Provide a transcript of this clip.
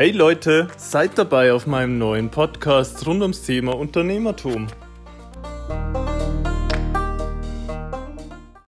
Hey Leute, seid dabei auf meinem neuen Podcast rund ums Thema Unternehmertum.